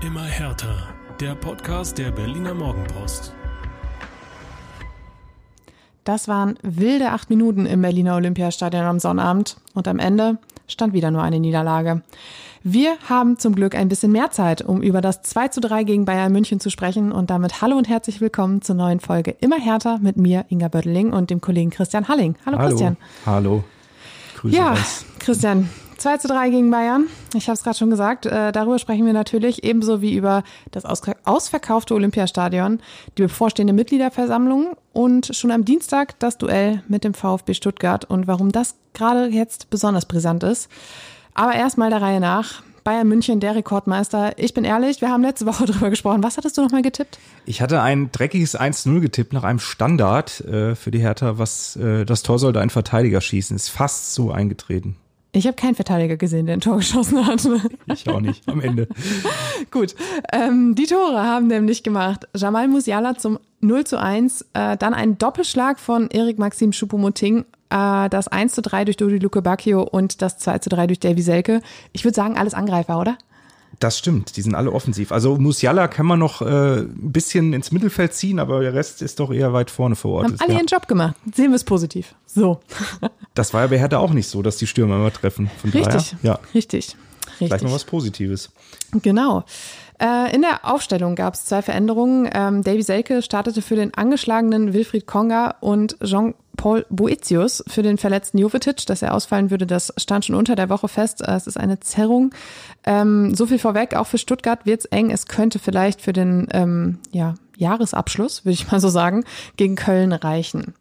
Immer härter. Der Podcast der Berliner Morgenpost. Das waren wilde acht Minuten im Berliner Olympiastadion am Sonnabend und am Ende stand wieder nur eine Niederlage. Wir haben zum Glück ein bisschen mehr Zeit, um über das 2 zu 3 gegen Bayern München zu sprechen und damit hallo und herzlich willkommen zur neuen Folge Immer härter mit mir, Inga Böttling und dem Kollegen Christian Halling. Hallo, Hallo. Christian. Hallo. Grüße Ja, raus. Christian, 2 zu 3 gegen Bayern. Ich habe es gerade schon gesagt. Äh, darüber sprechen wir natürlich ebenso wie über das aus ausverkaufte Olympiastadion, die bevorstehende Mitgliederversammlung und schon am Dienstag das Duell mit dem VfB Stuttgart und warum das gerade jetzt besonders brisant ist. Aber erstmal der Reihe nach. Bayern München, der Rekordmeister. Ich bin ehrlich, wir haben letzte Woche drüber gesprochen. Was hattest du nochmal getippt? Ich hatte ein dreckiges 1-0 getippt nach einem Standard äh, für die Hertha, was äh, das Tor sollte ein Verteidiger schießen. Ist fast so eingetreten. Ich habe keinen Verteidiger gesehen, der ein Tor geschossen hat. Ich auch nicht am Ende. Gut, ähm, die Tore haben nämlich gemacht Jamal Musiala zum 0 zu 1, äh, dann ein Doppelschlag von Erik Maxim Choupo-Moting, äh, das 1 zu 3 durch Dodi Luke Bacchio und das 2 zu 3 durch Davy Selke. Ich würde sagen, alles Angreifer, oder? Das stimmt, die sind alle offensiv. Also Musiala kann man noch äh, ein bisschen ins Mittelfeld ziehen, aber der Rest ist doch eher weit vorne verortet. Haben alle Ja. ihren Job gemacht. Sehen wir es positiv. So, Das war ja bei Hertha auch nicht so, dass die Stürmer immer treffen. Von richtig. Daher, ja, Richtig. vielleicht Richtig. mal was Positives. Genau. Äh, in der Aufstellung gab es zwei Veränderungen. Ähm, Davy Selke startete für den angeschlagenen Wilfried Konga und Jean-Paul Boetius für den verletzten Jovetic. Dass er ausfallen würde, das stand schon unter der Woche fest. Es ist eine Zerrung. Ähm, so viel vorweg, auch für Stuttgart wird's eng. Es könnte vielleicht für den ähm, ja, Jahresabschluss, würde ich mal so sagen, gegen Köln reichen.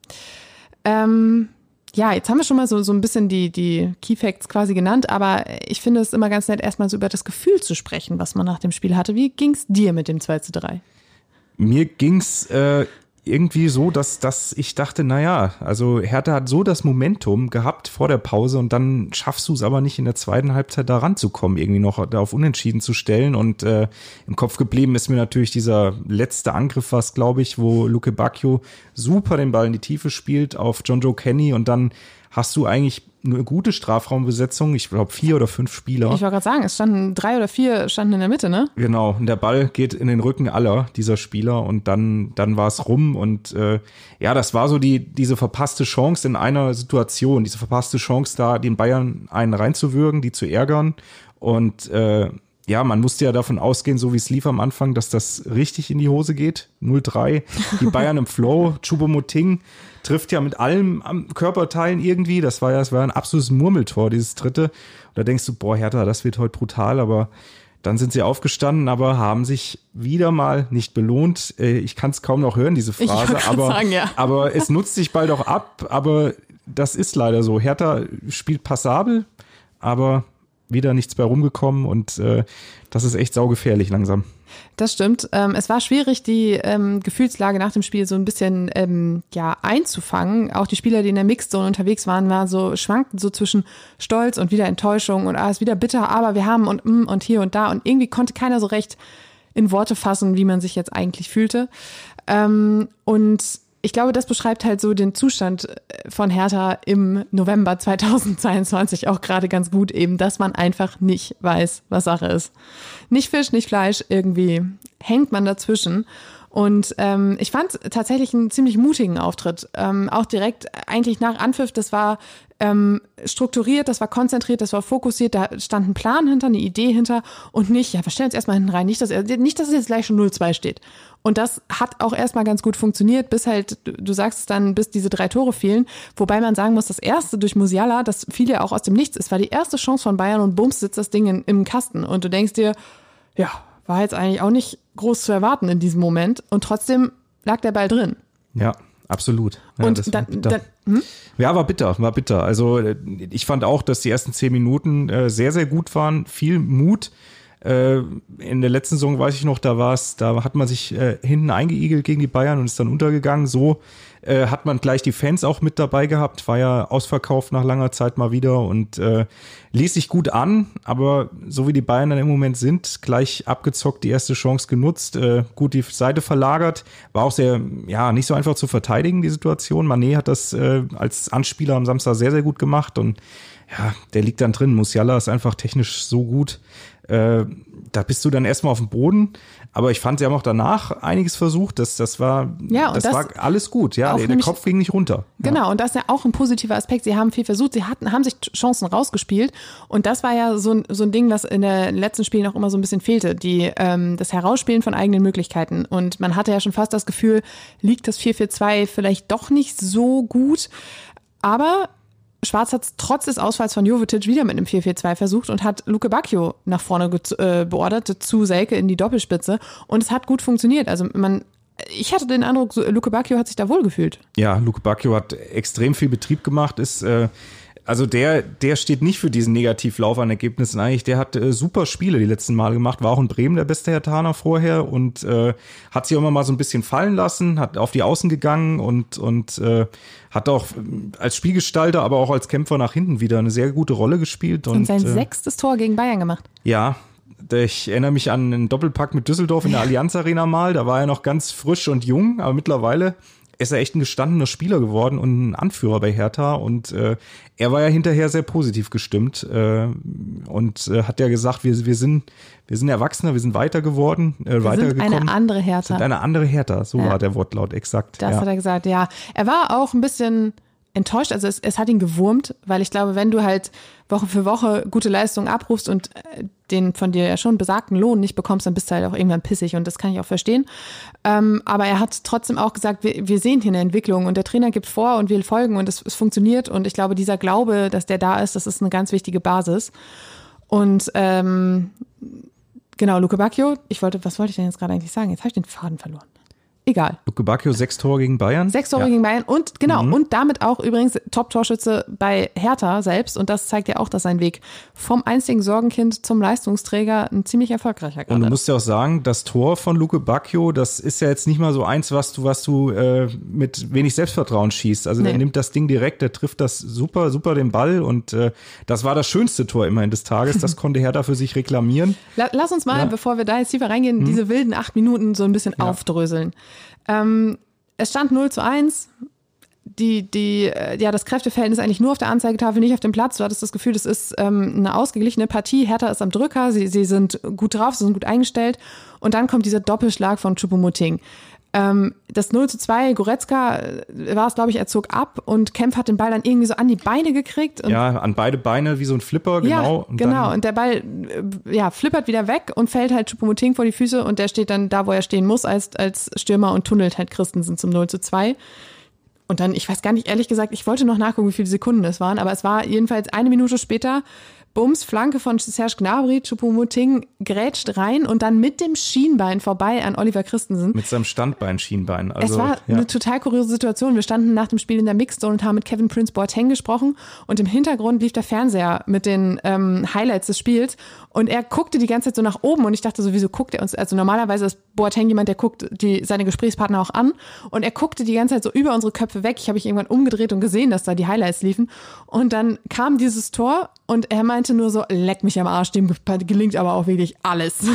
Ähm, ja, jetzt haben wir schon mal so, so ein bisschen die, die Key Facts quasi genannt, aber ich finde es immer ganz nett, erstmal so über das Gefühl zu sprechen, was man nach dem Spiel hatte. Wie ging's dir mit dem 2 zu 3? Mir ging's äh, irgendwie so, dass, dass ich dachte, naja, also Hertha hat so das Momentum gehabt vor der Pause und dann schaffst du es aber nicht in der zweiten Halbzeit da ranzukommen, irgendwie noch da auf Unentschieden zu stellen. Und äh, im Kopf geblieben ist mir natürlich dieser letzte Angriff, was glaube ich, wo Luke Bacchio super den Ball in die Tiefe spielt auf John Joe Kenny und dann hast du eigentlich eine gute Strafraumbesetzung, ich glaube vier oder fünf Spieler. Ich wollte gerade sagen, es standen drei oder vier standen in der Mitte, ne? Genau, und der Ball geht in den Rücken aller dieser Spieler und dann, dann war es rum und äh, ja, das war so die, diese verpasste Chance in einer Situation, diese verpasste Chance da, den Bayern einen reinzuwürgen, die zu ärgern und äh, ja, man musste ja davon ausgehen, so wie es lief am Anfang, dass das richtig in die Hose geht. 0-3, die Bayern im Flow, Choupo-Moting trifft ja mit allem am Körperteilen irgendwie. Das war ja, das war ein absolutes Murmeltor, dieses dritte. Und da denkst du, boah, Hertha, das wird heute brutal, aber dann sind sie aufgestanden, aber haben sich wieder mal nicht belohnt. Äh, Ich kann es kaum noch hören, diese Phrase, aber, sagen, ja. aber es nutzt sich bald auch ab. Aber das ist leider so. Hertha spielt passabel, aber wieder nichts bei rumgekommen und äh, das ist echt saugefährlich langsam. Das stimmt. Ähm, es war schwierig, die ähm, Gefühlslage nach dem Spiel so ein bisschen ähm, ja einzufangen. Auch die Spieler, die in der Mixzone unterwegs waren, waren so schwankten so zwischen Stolz und wieder Enttäuschung und ah, ist wieder bitter, aber wir haben und mm, und hier und da und irgendwie konnte keiner so recht in Worte fassen, wie man sich jetzt eigentlich fühlte. Ähm, und ich glaube, das beschreibt halt so den Zustand äh, von Hertha im November 2022 auch gerade ganz gut eben, dass man einfach nicht weiß, was Sache ist. Nicht Fisch, nicht Fleisch, irgendwie hängt man dazwischen. Und ähm, ich fand tatsächlich einen ziemlich mutigen Auftritt. Ähm, auch direkt eigentlich nach Anpfiff, das war ähm, strukturiert, das war konzentriert, das war fokussiert, da stand ein Plan hinter, eine Idee hinter und nicht, ja, wir stellen uns erstmal hinten rein, nicht, dass, nicht, dass es jetzt gleich schon 0-2 steht. Und das hat auch erstmal ganz gut funktioniert, bis halt, du, du sagst es dann, bis diese drei Tore fielen. Wobei man sagen muss, das erste durch Musiala, das fiel ja auch aus dem Nichts, es war die erste Chance von Bayern und bums sitzt das Ding in, im Kasten. Und du denkst dir, ja, war jetzt eigentlich auch nicht groß zu erwarten in diesem Moment. Und trotzdem lag der Ball drin. Ja, absolut. Ja, und war dann, bitter. dann hm? Ja, war bitter, war bitter. Also äh, ich fand auch, dass die ersten zehn Minuten äh, sehr, sehr gut waren. Viel Mut. Äh, in der letzten Saison weiß ich noch, da war es, da hat man sich äh, hinten eingeigelt gegen die Bayern und ist dann untergegangen. So äh, hat man gleich die Fans auch mit dabei gehabt, war ja ausverkauft nach langer Zeit mal wieder und äh, ließ sich gut an, aber so wie die Bayern dann im Moment sind, gleich abgezockt, die erste Chance genutzt, äh, gut die Seite verlagert, war auch sehr, ja, nicht so einfach zu verteidigen, die Situation. Manet hat das äh, als Anspieler am Samstag sehr, sehr gut gemacht und ja, der liegt dann drin. Musiala ist einfach technisch so gut. Äh, da bist du dann erstmal auf dem Boden. Aber ich fand, sie haben auch danach einiges versucht. Das, das war, Ja, das, das war alles gut. Ja, der, nämlich- Kopf ging nicht runter. Genau, und das ist ja auch ein positiver Aspekt. Sie haben viel versucht, sie hatten, haben sich Chancen rausgespielt. Und das war ja so ein, so ein Ding, was in den letzten Spielen auch immer so ein bisschen fehlte. Die, ähm, das Herausspielen von eigenen Möglichkeiten. Und man hatte ja schon fast das Gefühl, liegt das 4-4-2 vielleicht doch nicht so gut. Aber Schwarz hat trotz des Ausfalls von Jovetic wieder mit einem 4-4-2 versucht und hat Luke Bacchio nach vorne äh, beordert, zu Selke in die Doppelspitze. Und es hat gut funktioniert. Also man, ich hatte den Eindruck, Luke Bacchio hat sich da wohl gefühlt. Ja, Luke Bacchio hat extrem viel Betrieb gemacht, ist äh, also der, der steht nicht für diesen Negativlauf an Ergebnissen eigentlich. Der hat äh, super Spiele die letzten Male gemacht, war auch in Bremen der beste Hertaner vorher und äh, hat sich auch immer mal so ein bisschen fallen lassen, hat auf die Außen gegangen und, und äh, hat auch ähm, als Spielgestalter, aber auch als Kämpfer nach hinten wieder eine sehr gute Rolle gespielt. Und, Und sein äh, sechstes Tor gegen Bayern gemacht. ja, ich erinnere mich an einen Doppelpack mit Düsseldorf in der Allianz Arena mal. Da war er noch ganz frisch und jung, aber mittlerweile ist er echt ein gestandener Spieler geworden und ein Anführer bei Hertha. Und äh, er war ja hinterher sehr positiv gestimmt äh, und äh, hat ja gesagt, wir, wir sind wir sind Erwachsener, wir sind weiter geworden, äh, Wir sind weitergekommen. eine andere Hertha. sind eine andere Hertha, so Ja. war der Wortlaut exakt. Das ja. hat er gesagt, ja. Er war auch ein bisschen enttäuscht, also es, es hat ihn gewurmt, weil ich glaube, wenn du halt Woche für Woche gute Leistungen abrufst und äh, den von dir ja schon besagten Lohn nicht bekommst, dann bist du halt auch irgendwann pissig und das kann ich auch verstehen. Ähm, aber er hat trotzdem auch gesagt, wir, wir sehen hier eine Entwicklung und der Trainer gibt vor und wir folgen und es, es funktioniert und ich glaube, dieser Glaube, dass der da ist, das ist eine ganz wichtige Basis. Und ähm, genau, Luke Bacchio, ich wollte, was wollte ich denn jetzt gerade eigentlich sagen? Jetzt habe ich den Faden verloren. Egal. Luke Bacchio, sechs Tore gegen Bayern. Sechs Tore ja. gegen Bayern und genau, und damit auch übrigens Top-Torschütze bei Hertha selbst. Und das zeigt ja auch, dass sein Weg vom einzigen Sorgenkind zum Leistungsträger ein ziemlich erfolgreicher Und du gerade musst ja auch sagen, das Tor von Luke Bacchio, das ist ja jetzt nicht mal so eins, was du, was du äh, mit wenig Selbstvertrauen schießt. Also der Nee. nimmt das Ding direkt, der trifft das super, super den Ball und äh, das war das schönste Tor immerhin des Tages. Das konnte Hertha für sich reklamieren. La lass uns mal, Ja. Mhm. bevor wir da jetzt tiefer reingehen, diese wilden acht Minuten so ein bisschen aufdröseln. Ähm, es stand 0 zu 1. Die, die, äh, ja, das Kräfteverhältnis eigentlich nur auf der Anzeigetafel, nicht auf dem Platz. Du hattest das Gefühl, das ist ähm, eine ausgeglichene Partie. Hertha ist am Drücker, sie, sie sind gut drauf, sie sind gut eingestellt. Und dann kommt dieser Doppelschlag von Choupo-Moting. Ähm, das 0 zu 2, Goretzka äh, war es, glaube ich, er zog ab und Kempf hat den Ball dann irgendwie so an die Beine gekriegt. Ja, an beide Beine wie so ein Flipper, genau. ja, und genau. Und der Ball äh, ja, flippert wieder weg und fällt halt Choupo-Moting vor die Füße und der steht dann da, wo er stehen muss, als, als Stürmer und tunnelt halt Christensen zum 0 zu 2. Und dann, ich weiß gar nicht, ehrlich gesagt, ich wollte noch nachgucken, wie viele Sekunden es waren, aber es war jedenfalls eine Minute später, Bums, Flanke von Serge Gnabry, Choupo-Moting grätscht rein und dann mit dem Schienbein vorbei an Oliver Christensen. mit seinem Standbein, Schienbein. Also, Es war ja. eine total kuriose Situation. Wir standen nach dem Spiel in der Mixzone und haben mit Kevin Prince Boateng gesprochen und im Hintergrund lief der Fernseher mit den ähm, Highlights des Spiels und er guckte die ganze Zeit so nach oben und ich dachte so, wieso guckt er uns? Also normalerweise ist Boateng jemand, der guckt die, seine Gesprächspartner auch an und er guckte die ganze Zeit so über unsere Köpfe weg. Ich habe mich irgendwann umgedreht und gesehen, dass da die Highlights liefen und dann kam dieses Tor und er meinte nur so, leck mich am Arsch, dem gelingt aber auch wirklich alles.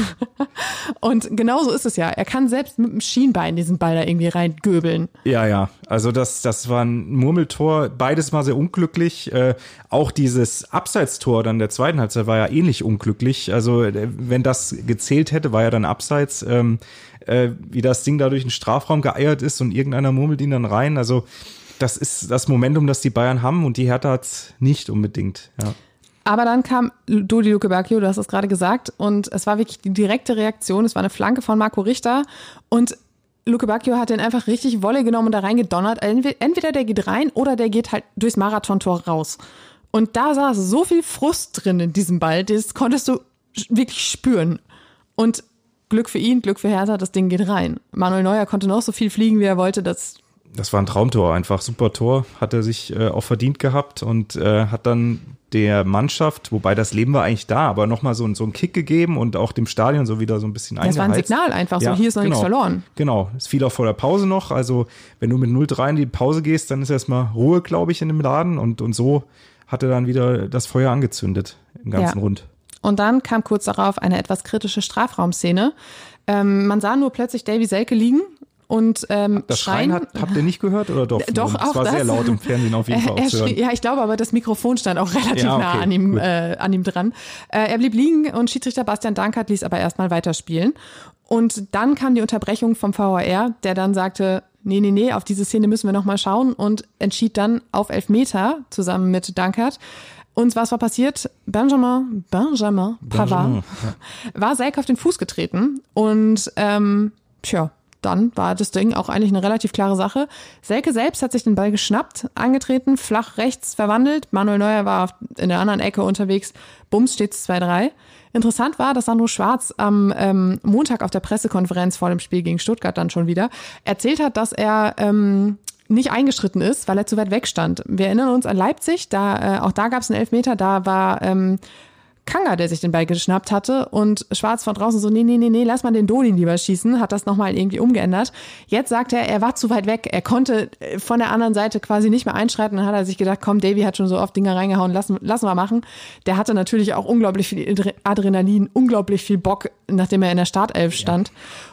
und genau so ist es ja. Er kann selbst mit dem Schienbein diesen Ball da irgendwie reingöbeln. Ja, ja. Also das, das war ein Murmeltor, beides mal sehr unglücklich. Äh, auch dieses Abseitstor dann der zweiten Halbzeit war ja ähnlich unglücklich. Also äh, wenn das gezählt hätte, war ja dann Abseits, ähm, äh, wie das Ding da durch den Strafraum geeiert ist und irgendeiner murmelt ihn dann rein. Also das ist das Momentum, das die Bayern haben und die Hertha hat's nicht unbedingt. Ja. Aber dann kam Dodi Luke Bacchio, du hast es gerade gesagt, und es war wirklich die direkte Reaktion. Es war eine Flanke von Marco Richter und Luke Bacchio hat den einfach richtig Wolle genommen und da reingedonnert. Entwe- Entweder der geht rein oder der geht halt durchs Marathontor raus. Und da saß so viel Frust drin in diesem Ball, das konntest du wirklich spüren. Und Glück für ihn, Glück für Hertha, das Ding geht rein. Manuel Neuer konnte noch so viel fliegen, wie er wollte. Das Das war ein Traumtor, einfach super Tor, hat er sich äh, auch verdient gehabt und äh, hat dann der Mannschaft, wobei das Leben war eigentlich da, aber nochmal so, so einen Kick gegeben und auch dem Stadion so wieder so ein bisschen Das war ein Signal einfach, so hier ist noch genau, nichts verloren. Genau, es fiel auch vor der Pause noch, also wenn du mit 0-3 in die Pause gehst, dann ist erstmal Ruhe, glaube ich, in dem Laden und, und so hat er dann wieder das Feuer angezündet im ganzen Ja. Rund. Und dann kam kurz darauf eine etwas kritische Strafraumszene. Ähm, man sah nur plötzlich Davy Selke liegen und ähm, Das Schreien hat, habt ihr nicht gehört oder doch? Doch, das auch war sehr das. laut im Fernsehen auf jeden Fall er schrie, ja, ich glaube aber, das Mikrofon stand auch relativ Ja, okay, nah an ihm, äh, an ihm dran. Äh, er blieb liegen und Schiedsrichter Bastian Dankert ließ aber erstmal weiterspielen. Und dann kam die Unterbrechung vom VAR, der dann sagte, nee, nee, nee, auf diese Szene müssen wir nochmal schauen und entschied dann auf Elfmeter zusammen mit Dankert. Und was war passiert? Benjamin, Benjamin Pavard Benjamin, war Selk auf den Fuß getreten und ähm, tja, dann war das Ding auch eigentlich eine relativ klare Sache. Selke selbst hat sich den Ball geschnappt, angetreten, flach rechts verwandelt. Manuel Neuer war in der anderen Ecke unterwegs. Bums steht's 2-3. Interessant war, dass Sandro Schwarz am ähm, Montag auf der Pressekonferenz vor dem Spiel gegen Stuttgart dann schon wieder erzählt hat, dass er ähm, nicht eingeschritten ist, weil er zu weit weg stand. Wir erinnern uns an Leipzig, da äh, auch da gab es einen Elfmeter, da war ähm, Kanga, der sich den Ball geschnappt hatte und Schwarz von draußen so, nee, nee, nee, nee, lass mal den Dolin lieber schießen, hat das nochmal irgendwie umgeändert. Jetzt sagt er, er war zu weit weg, er konnte äh, von der anderen Seite quasi nicht mehr einschreiten, dann hat er sich gedacht, komm, Davy hat schon so oft Dinger reingehauen, lassen, lassen wir machen. Der hatte natürlich auch unglaublich viel Adre- Adrenalin, unglaublich viel Bock, nachdem er in der Startelf stand.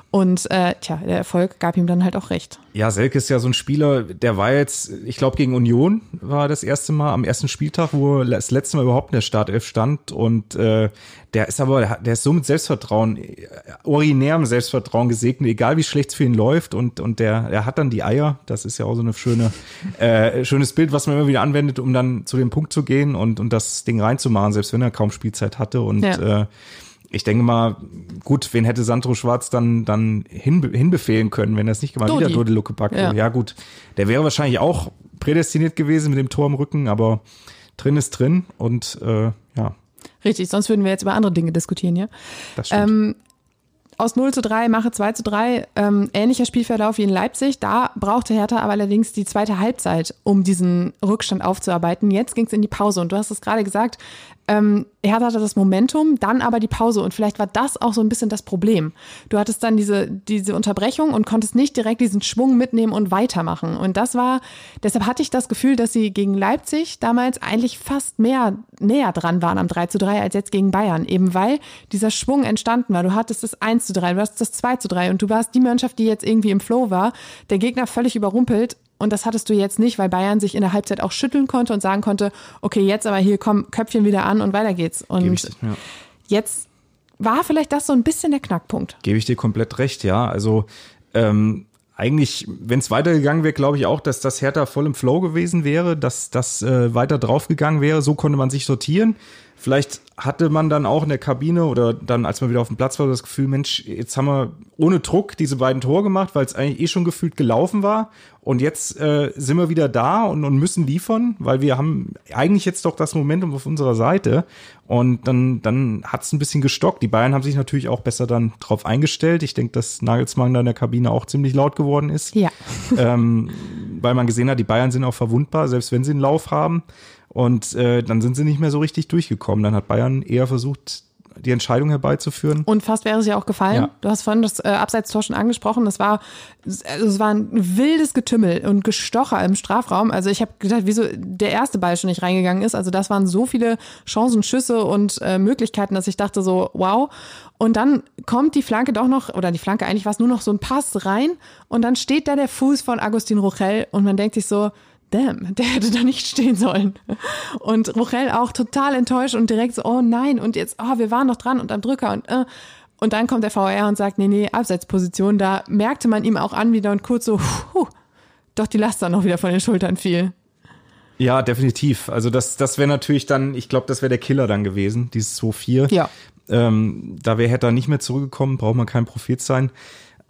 Und äh, tja, der Erfolg gab ihm dann halt auch recht. Ja, Selke ist ja so ein Spieler, der war jetzt, ich glaube, gegen Union war das erste Mal am ersten Spieltag, wo er das letzte Mal überhaupt in der Startelf stand. Und äh, der ist aber, der ist so mit Selbstvertrauen, äh, originärem Selbstvertrauen gesegnet, egal wie schlecht es für ihn läuft. Und, und der, der hat dann die Eier. Das ist ja auch so eine schöne, äh, schönes Bild, was man immer wieder anwendet, um dann zu dem Punkt zu gehen und, und das Ding reinzumachen, selbst wenn er kaum Spielzeit hatte. Und Ja. äh, ich denke mal, gut, wen hätte Sandro Schwarz dann, dann hinbe hinbefehlen können, wenn er es nicht gemacht Dodi. Wieder Dodi Lucke Ja. ja gut, der wäre wahrscheinlich auch prädestiniert gewesen mit dem Tor im Rücken, aber drin ist drin und äh, ja, Richtig, sonst würden wir jetzt über andere Dinge diskutieren hier. das stimmt. Ähm, aus 0 zu 3 mache 2 zu 3. Ähm, ähnlicher Spielverlauf wie in Leipzig. Da brauchte Hertha aber allerdings die zweite Halbzeit, um diesen Rückstand aufzuarbeiten. Jetzt ging es in die Pause und du hast es gerade gesagt, ähm, Hertha hatte das Momentum, dann aber die Pause und vielleicht war das auch so ein bisschen das Problem. Du hattest dann diese, diese Unterbrechung und konntest nicht direkt diesen Schwung mitnehmen und weitermachen. Und das war, deshalb hatte ich das Gefühl, dass sie gegen Leipzig damals eigentlich fast mehr näher dran waren am 3 zu 3 als jetzt gegen Bayern. Eben weil dieser Schwung entstanden war. Du hattest das 1 zu 3, du hattest das 2 zu 3 und du warst die Mannschaft, die jetzt irgendwie im Flow war, der Gegner völlig überrumpelt. Und das hattest du jetzt nicht, weil Bayern sich in der Halbzeit auch schütteln konnte und sagen konnte, okay, jetzt aber hier komm, Köpfchen wieder an und weiter geht's. Und ich, ja. jetzt war vielleicht das so ein bisschen der Knackpunkt. Gebe ich dir komplett recht, ja. Also ähm, eigentlich, wenn es weitergegangen wäre, glaube ich auch, dass das Hertha voll im Flow gewesen wäre, dass das äh, weiter draufgegangen wäre. So konnte man sich sortieren. Vielleicht hatte man dann auch in der Kabine oder dann, als man wieder auf dem Platz war, das Gefühl, Mensch, jetzt haben wir ohne Druck diese beiden Tore gemacht, weil es eigentlich eh schon gefühlt gelaufen war. Und jetzt äh, sind wir wieder da und, und müssen liefern, weil wir haben eigentlich jetzt doch das Momentum auf unserer Seite. Und dann, dann hat es ein bisschen gestockt. Die Bayern haben sich natürlich auch besser dann drauf eingestellt. Ich denke, dass Nagelsmann da in der Kabine auch ziemlich laut geworden ist Ja. ähm, weil man gesehen hat, die Bayern sind auch verwundbar, selbst wenn sie einen Lauf haben. Und äh, dann sind sie nicht mehr so richtig durchgekommen. Dann hat Bayern eher versucht, die Entscheidung herbeizuführen. Und fast wäre es ja auch gefallen. Ja. Du hast vorhin das äh, Abseitstor schon angesprochen. Das war, also es war ein wildes Getümmel und Gestocher im Strafraum. Also ich habe gedacht, wieso der erste Ball schon nicht reingegangen ist. Also das waren so viele Chancen, Schüsse und äh, Möglichkeiten, dass ich dachte so, wow. Und dann kommt die Flanke doch noch, oder die Flanke eigentlich war es nur noch so ein Pass rein und dann steht da der Fuß von Agustin Rochel und man denkt sich so, damn, der hätte da nicht stehen sollen. Und Rochel auch total enttäuscht und direkt so, oh nein, und jetzt, oh, wir waren noch dran und am Drücker und äh. Und dann kommt der VR und sagt, nee, nee, Abseitsposition. Da merkte man ihm auch an, wie dann kurz so, puh, doch die Last dann noch wieder von den Schultern fiel. Ja, definitiv. Also das, das wäre natürlich dann, ich glaube, das wäre der Killer dann gewesen, dieses 2-4. Ja. Ähm, da wäre Hertha nicht mehr zurückgekommen, braucht man kein Prophet sein.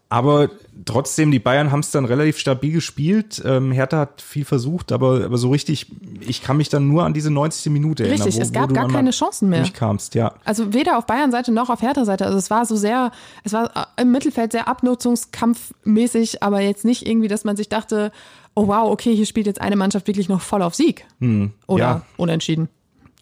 Aber trotzdem, die Bayern haben es dann relativ stabil gespielt. Ähm, Hertha hat viel versucht, aber, aber so richtig, ich kann mich dann nur an diese 90. Minute erinnern. Richtig, es gab gar keine Chancen mehr. Durchkamst, ja. Also weder auf Bayern-Seite noch auf Hertha-Seite. Also es war so sehr, es war äh, im Mittelfeld sehr abnutzungskampfmäßig, aber jetzt nicht irgendwie, dass man sich dachte, oh wow, okay, hier spielt jetzt eine Mannschaft wirklich noch voll auf Sieg. Oder Hm, ja. unentschieden.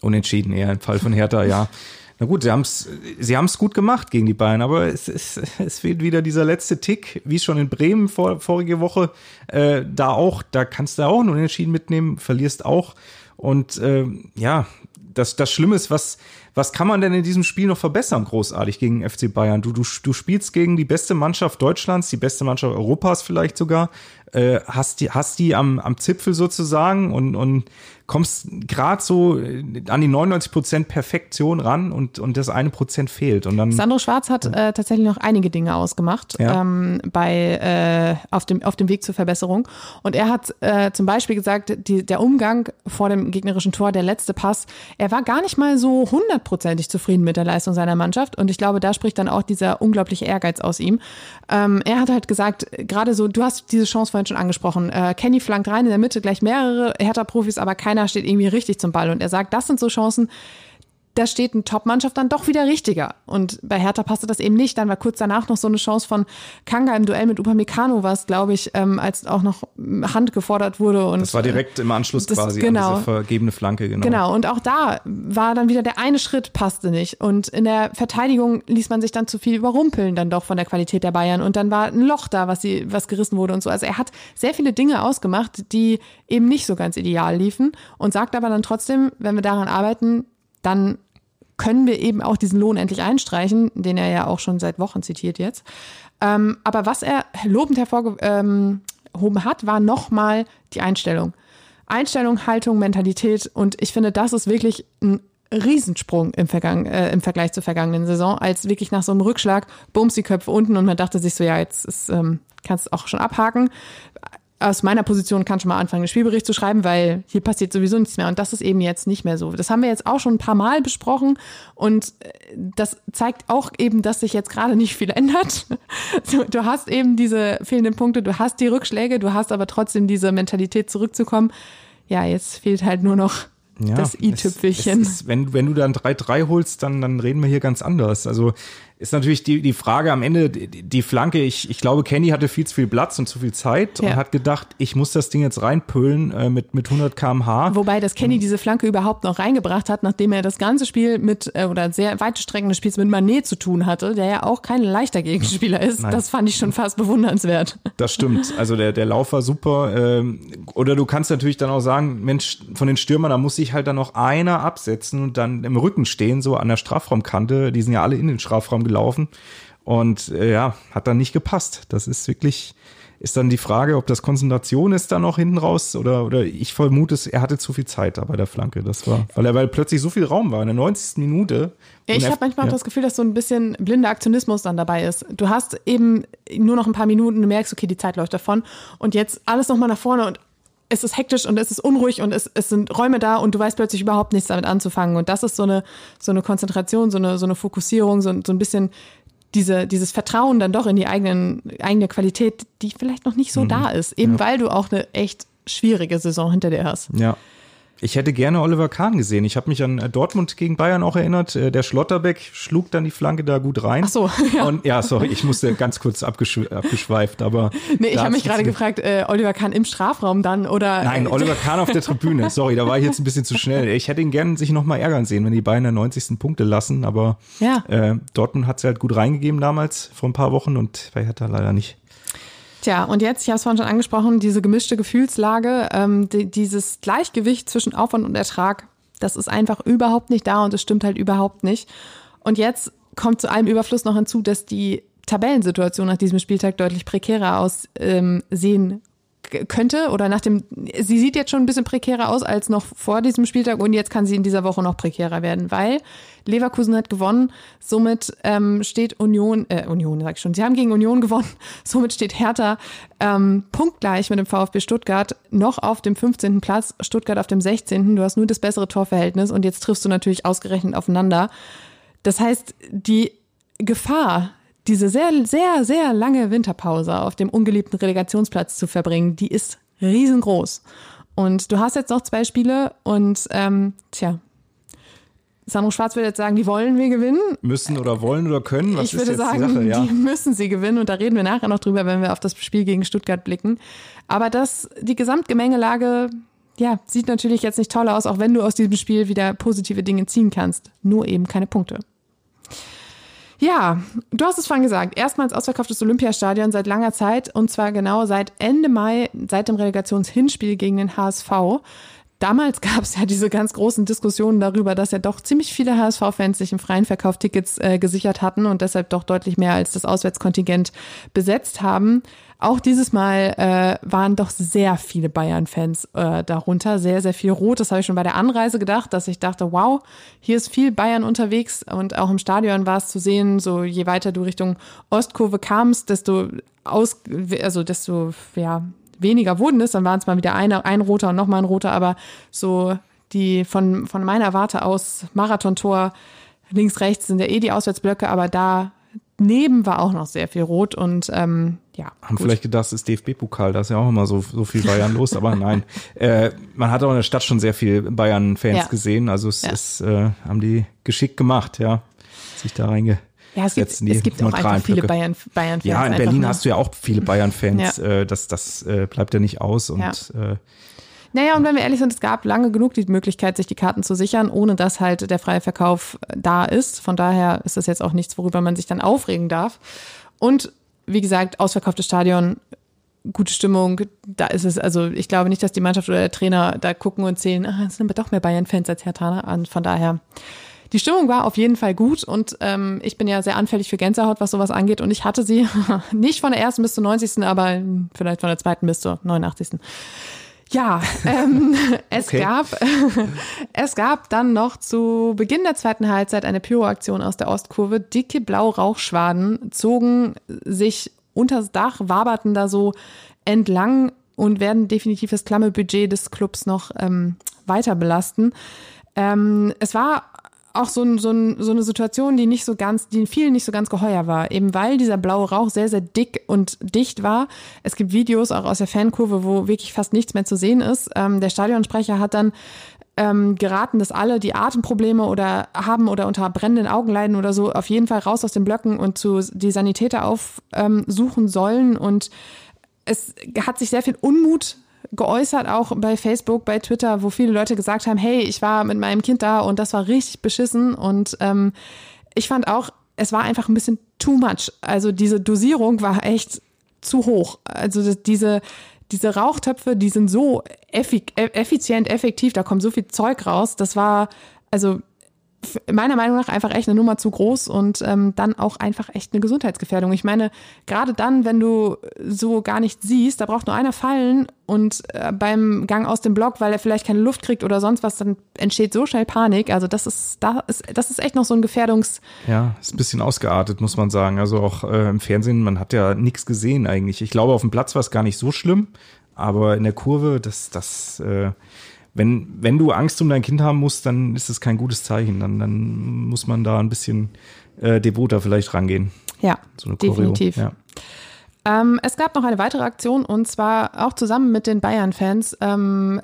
Unentschieden eher im Fall von Hertha, ja. Na gut, sie haben es sie haben's gut gemacht gegen die Bayern, aber es, es, es fehlt wieder dieser letzte Tick, wie schon in Bremen vor, vorige Woche. Äh, da auch, da kannst du auch einen Unentschieden mitnehmen, verlierst auch. Und äh, ja, das, das Schlimme ist, was, was kann man denn in diesem Spiel noch verbessern, großartig gegen FC Bayern? Du, du, du spielst gegen die beste Mannschaft Deutschlands, die beste Mannschaft Europas vielleicht sogar, äh, hast die, hast die am, am Zipfel sozusagen und, und kommst gerade so äh, an die 99 Prozent Perfektion ran und, und das eine Prozent fehlt. Und dann, Sandro Schwarz hat äh, tatsächlich noch einige Dinge ausgemacht Ja. ähm, bei, äh, auf, dem, auf dem Weg zur Verbesserung. Und er hat äh, zum Beispiel gesagt, die, der Umgang vor dem gegnerischen Tor, der letzte Pass, er war gar nicht mal so hundertprozentig zufrieden mit der Leistung seiner Mannschaft. Und ich glaube, da spricht dann auch dieser unglaubliche Ehrgeiz aus ihm. Ähm, er hat halt gesagt, gerade so, du hast diese Chance vorhin schon angesprochen. Äh, Kenny flankt rein in der Mitte gleich mehrere Hertha-Profis, aber keiner steht irgendwie richtig zum Ball. Und er sagt, das sind so Chancen, da steht eine Top-Mannschaft dann doch wieder richtiger. Und bei Hertha passte das eben nicht. Dann war kurz danach noch so eine Chance von Kanga im Duell mit Upamecano, was, glaube ich, ähm, als auch noch Hand gefordert wurde. Und das war direkt im Anschluss das- quasi genau. an diese vergebene Flanke, genau. Genau, und auch da war dann wieder der eine Schritt passte nicht. Und in der Verteidigung ließ man sich dann zu viel überrumpeln, dann doch von der Qualität der Bayern. Und dann war ein Loch da, was, sie, was gerissen wurde und so. Also er hat sehr viele Dinge ausgemacht, die eben nicht so ganz ideal liefen und sagt aber dann trotzdem, wenn wir daran arbeiten, dann können wir eben auch diesen Lohn endlich einstreichen, den er ja auch schon seit Wochen zitiert jetzt. Ähm, aber was er lobend hervorgehoben hat, war nochmal die Einstellung. Einstellung, Haltung, Mentalität und ich finde, das ist wirklich ein Riesensprung im, Vergangen, äh, im Vergleich zur vergangenen Saison, als wirklich nach so einem Rückschlag, bums die Köpfe unten und man dachte sich so, ja, jetzt ist, ähm, kannst auch schon abhaken. Aus meiner Position kann schon mal anfangen, einen Spielbericht zu schreiben, weil hier passiert sowieso nichts mehr. Und das ist eben jetzt nicht mehr so. Das haben wir jetzt auch schon ein paar Mal besprochen. Und äh, das zeigt auch eben, dass sich jetzt gerade nicht viel ändert. Du, hast eben diese fehlenden Punkte, du hast die Rückschläge, du hast aber trotzdem diese Mentalität zurückzukommen. Ja, jetzt fehlt halt nur noch Ja, das i-Tüpfelchen. Wenn, wenn du dann 3-3 holst, dann, dann reden wir hier ganz anders. Also ist natürlich die, die Frage am Ende, die, die Flanke, ich, ich glaube, Kenny hatte viel zu viel Platz und zu viel Zeit Ja. und hat gedacht, ich muss das Ding jetzt reinpölen äh, mit, mit 100 kmh. Wobei das Kenny diese Flanke überhaupt noch reingebracht hat, nachdem er das ganze Spiel mit, äh, oder sehr weite Strecken des Spiels mit Manet zu tun hatte, der ja auch kein leichter Gegenspieler ist. Nein. Das fand ich schon fast bewundernswert. Das stimmt. Also der, der Lauf war super. Ähm, oder du kannst natürlich dann auch sagen, Mensch, von den Stürmern, da muss sich halt dann noch einer absetzen und dann im Rücken stehen, so an der Strafraumkante. Die sind ja alle in den Strafraum gelaufen. Und äh, ja, hat dann nicht gepasst. Das ist wirklich, ist dann die Frage, ob das Konzentration ist dann noch hinten raus oder, oder ich vermute es, er hatte zu viel Zeit da bei der Flanke. Das war, weil er, weil plötzlich so viel Raum war in der 90. Minute. Ja, ich habe manchmal ja. das Gefühl, dass so ein bisschen blinder Aktionismus dann dabei ist. Du hast eben nur noch ein paar Minuten, du merkst, okay, die Zeit läuft davon und jetzt alles nochmal nach vorne und es ist hektisch und es ist unruhig und es, es sind Räume da und du weißt plötzlich überhaupt nichts damit anzufangen. Und das ist so eine, so eine Konzentration, so eine, so eine Fokussierung, so, so ein bisschen diese, dieses Vertrauen dann doch in die eigenen, eigene Qualität, die vielleicht noch nicht so da ist. Eben weil du auch eine echt schwierige Saison hinter dir hast. Ja. Ich hätte gerne Oliver Kahn gesehen. Ich habe mich an äh, Dortmund gegen Bayern auch erinnert. Äh, Der Schlotterbeck schlug dann die Flanke da gut rein. Ach so, ja. Und ja, sorry, ich musste ganz kurz abgeschw abgeschweift, aber. Nee, ich habe mich gerade gefragt, äh, Oliver Kahn im Strafraum dann oder. Nein, äh, Oliver Kahn auf der Tribüne. Sorry, da war ich jetzt ein bisschen zu schnell. Ich hätte ihn gern sich nochmal ärgern sehen, wenn die Bayern der 90. Punkte lassen, aber Ja. äh, Dortmund hat sie halt gut reingegeben damals, vor ein paar Wochen und bei Hertha leider nicht. Tja, und jetzt, ich habe es vorhin schon angesprochen, diese gemischte Gefühlslage, ähm, die, dieses Gleichgewicht zwischen Aufwand und Ertrag, das ist einfach überhaupt nicht da und es stimmt halt überhaupt nicht. Und jetzt kommt zu allem Überfluss noch hinzu, dass die Tabellensituation nach diesem Spieltag deutlich prekärer aussehen ähm, könnte oder nach dem, sie sieht jetzt schon ein bisschen prekärer aus als noch vor diesem Spieltag und jetzt kann sie in dieser Woche noch prekärer werden, weil Leverkusen hat gewonnen, somit ähm, steht Union, äh, Union sag ich schon, sie haben gegen Union gewonnen, somit steht Hertha ähm, punktgleich mit dem VfB Stuttgart noch auf dem 15. Platz, Stuttgart auf dem 16. Du hast nur das bessere Torverhältnis und jetzt triffst du natürlich ausgerechnet aufeinander. Das heißt, die Gefahr, diese sehr, sehr, sehr lange Winterpause auf dem ungeliebten Relegationsplatz zu verbringen, die ist riesengroß. Und du hast jetzt noch zwei Spiele und ähm, tja, Sandro Schwarz würde jetzt sagen, die wollen wir gewinnen. Müssen oder wollen oder können, was ich würde sagen, die Sache? Ja. die müssen sie gewinnen und da reden wir nachher noch drüber, wenn wir auf das Spiel gegen Stuttgart blicken. Aber das, die Gesamtgemengelage, ja, sieht natürlich jetzt nicht toll aus, auch wenn du aus diesem Spiel wieder positive Dinge ziehen kannst. Nur eben keine Punkte. Ja, du hast es vorhin gesagt. Erstmals ausverkauftes Olympiastadion seit langer Zeit und zwar genau seit Ende Mai, seit dem Relegationshinspiel gegen den HSV. Damals gab es ja diese ganz großen Diskussionen darüber, dass ja doch ziemlich viele HSV-Fans sich im freien Verkauf Tickets äh, gesichert hatten und deshalb doch deutlich mehr als das Auswärtskontingent besetzt haben. Auch dieses Mal äh, waren doch sehr viele Bayern-Fans äh, darunter, sehr, sehr viel Rot. Das habe ich schon bei der Anreise gedacht, dass ich dachte, wow, hier ist viel Bayern unterwegs. Und auch im Stadion war es zu sehen, so je weiter du Richtung Ostkurve kamst, desto aus, also desto, ja, weniger wurden es, dann waren es mal wieder eine, ein roter und nochmal ein roter, aber so die von, von meiner Warte aus Marathontor links, rechts sind ja eh die Auswärtsblöcke, aber da neben war auch noch sehr viel rot und ähm, ja. Haben gut. vielleicht gedacht, es ist DFB-Pokal, da ist ja auch immer so, so viel Bayern los, aber nein. Äh, man hat auch in der Stadt schon sehr viel Bayern-Fans ja. gesehen, also es Ja. ist, äh, haben die geschickt gemacht, ja. Sich da reinge. Ja, es gibt, es gibt auch einfach viele Blöcke. Bayern, Bayern-Fans. Ja, in Berlin ne? hast du ja auch viele Bayern-Fans, Ja. äh, das, das äh, bleibt ja nicht aus und Ja. äh, Naja, und wenn wir ehrlich sind, es gab lange genug die Möglichkeit, sich die Karten zu sichern, ohne dass halt der freie Verkauf äh, da ist. Von daher ist das jetzt auch nichts, worüber man sich dann aufregen darf. Und wie gesagt, ausverkauftes Stadion, gute Stimmung, da ist es, also ich glaube nicht, dass die Mannschaft oder der Trainer da gucken und zählen, ah, es sind aber doch mehr Bayern-Fans als Hertha. Und von daher, die Stimmung war auf jeden Fall gut und ähm, ich bin ja sehr anfällig für Gänsehaut, was sowas angeht. Und ich hatte sie nicht von der ersten bis zur 90., aber vielleicht von der zweiten bis zur 89. Ja, ähm, es Okay. gab es gab dann noch zu Beginn der zweiten Halbzeit eine Pyroaktion aus der Ostkurve. Dicke blaue Rauchschwaden zogen sich unters Dach, waberten da so entlang und werden definitiv das klamme Budget des Clubs noch ähm, weiter belasten. Ähm, es war auch so, so, so eine Situation, die nicht so ganz, die vielen nicht so ganz geheuer war, eben weil dieser blaue Rauch sehr, sehr dick und dicht war. Es gibt Videos auch aus der Fankurve, wo wirklich fast nichts mehr zu sehen ist. Ähm, der Stadionsprecher hat dann ähm, geraten, dass alle, die Atemprobleme oder haben oder unter brennenden Augen leiden oder so, auf jeden Fall raus aus den Blöcken und zu die Sanitäter aufsuchen ähm, sollen. Und es hat sich sehr viel Unmut geäußert, auch bei Facebook, bei Twitter, wo viele Leute gesagt haben, hey, ich war mit meinem Kind da und das war richtig beschissen. Und ähm, ich fand auch, es war einfach ein bisschen too much. Also diese Dosierung war echt zu hoch. Also diese, diese Rauchtöpfe, die sind so effi effizient, effektiv, da kommt so viel Zeug raus. Das war, also meiner Meinung nach einfach echt eine Nummer zu groß und ähm, dann auch einfach echt eine Gesundheitsgefährdung. Ich meine, gerade dann, wenn du so gar nicht siehst, da braucht nur einer fallen und äh, beim Gang aus dem Block, weil er vielleicht keine Luft kriegt oder sonst was, dann entsteht so schnell Panik. Also das ist, da ist, das ist echt noch so ein Gefährdungs, Ja, ist ein bisschen ausgeartet, muss man sagen. Also auch äh, im Fernsehen, man hat ja nichts gesehen eigentlich. Ich glaube, auf dem Platz war es gar nicht so schlimm, aber in der Kurve, das, das, äh, wenn, wenn du Angst um dein Kind haben musst, dann ist es kein gutes Zeichen. Dann, dann muss man da ein bisschen äh, devoter vielleicht rangehen. ja, So definitiv. Ja. Ähm, es gab noch eine weitere Aktion und zwar auch zusammen mit den Bayern-Fans. Ähm,